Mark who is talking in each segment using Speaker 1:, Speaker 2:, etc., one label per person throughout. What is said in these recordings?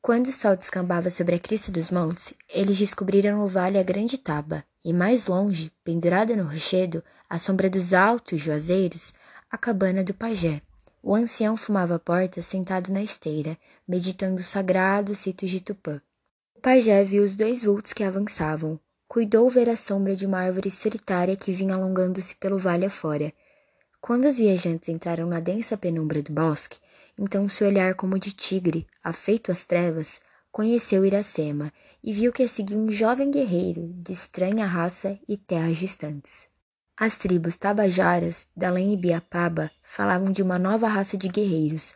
Speaker 1: Quando o sol descambava sobre a crista dos montes, eles descobriram no vale a grande taba, e mais longe, pendurada no rochedo, à sombra dos altos juazeiros, a cabana do pajé. O ancião fumava à porta, sentado na esteira, meditando os sagrados ritos de Tupã. O pajé viu os dois vultos que avançavam. Cuidou ver a sombra de uma árvore solitária que vinha alongando-se pelo vale afora. Quando os viajantes entraram na densa penumbra do bosque, então seu olhar como de tigre, afeito às trevas, conheceu Iracema e viu que seguia um jovem guerreiro de estranha raça e terras distantes. As tribos tabajaras da além Ibiapaba falavam de uma nova raça de guerreiros,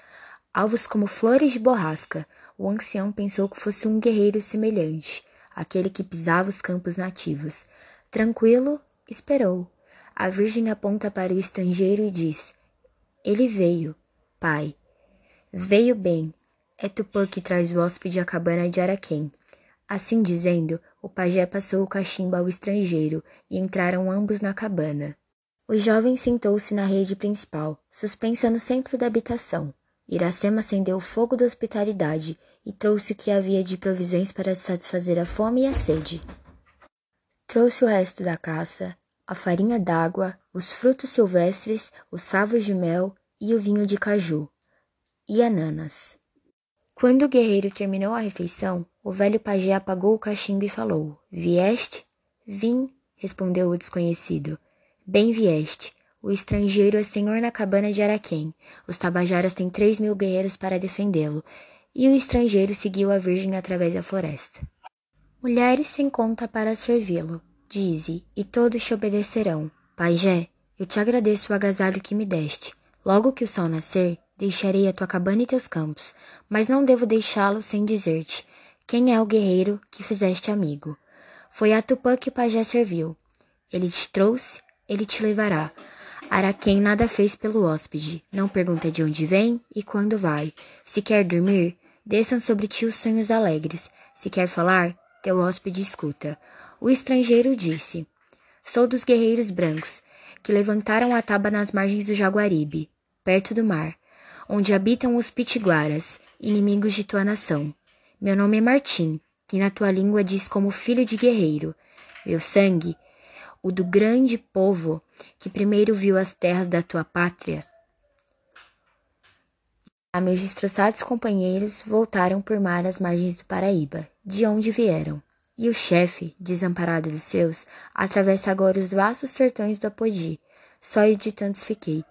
Speaker 1: alvos como flores de borrasca. O ancião pensou que fosse um guerreiro semelhante, aquele que pisava os campos nativos. Tranquilo, esperou. A Virgem aponta para o estrangeiro e diz: Ele veio, pai. Veio bem. É Tupã que traz o hóspede à cabana de Araquém. Assim dizendo, o pajé passou o cachimbo ao estrangeiro e entraram ambos na cabana. O jovem sentou-se na rede principal, suspensa no centro da habitação. Iracema acendeu o fogo da hospitalidade e trouxe o que havia de provisões para satisfazer a fome e a sede. Trouxe o resto da caça, a farinha d'água, os frutos silvestres, os favos de mel e o vinho de caju e ananas. Quando o guerreiro terminou a refeição, o velho pajé apagou o cachimbo e falou: Vieste? Vim, respondeu o desconhecido. Bem vieste. O estrangeiro é senhor na cabana de Araquém. Os tabajaras têm três mil guerreiros para defendê-lo. E o estrangeiro seguiu a virgem através da floresta. Mulheres sem conta para servi-lo, dize, e todos te obedecerão. Pajé, eu te agradeço o agasalho que me deste. Logo que o sol nascer, Deixarei a tua cabana e teus campos, mas não devo deixá-lo sem dizer-te quem é o guerreiro que fizeste amigo. Foi a Tupã que o pajé serviu. Ele te trouxe, ele te levará. Araquém nada fez pelo hóspede, não pergunta de onde vem e quando vai. Se quer dormir, desçam sobre ti os sonhos alegres. Se quer falar, teu hóspede escuta. O estrangeiro disse: Sou dos guerreiros brancos, que levantaram a taba nas margens do Jaguaribe, perto do mar onde habitam os pitiguaras, inimigos de tua nação. Meu nome é Martim, que na tua língua diz como filho de guerreiro. Meu sangue, o do grande povo que primeiro viu as terras da tua pátria. A meus destroçados companheiros voltaram por mar às margens do Paraíba, de onde vieram. E o chefe, desamparado dos seus, atravessa agora os vastos sertões do Apodi. Só eu de tantos fiquei,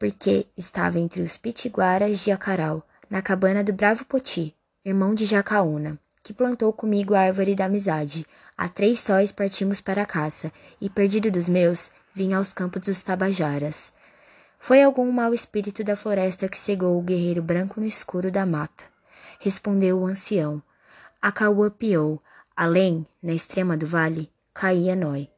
Speaker 1: porque estava entre os pitiguaras de Acaral, na cabana do bravo Poti, irmão de Jacaúna, que plantou comigo a árvore da amizade. Há três sóis partimos para a caça, e perdido dos meus, vim aos campos dos Tabajaras. Foi algum mau espírito da floresta que cegou o guerreiro branco no escuro da mata. Respondeu o ancião. A caua piou. Além, na extrema do vale, caía Noi.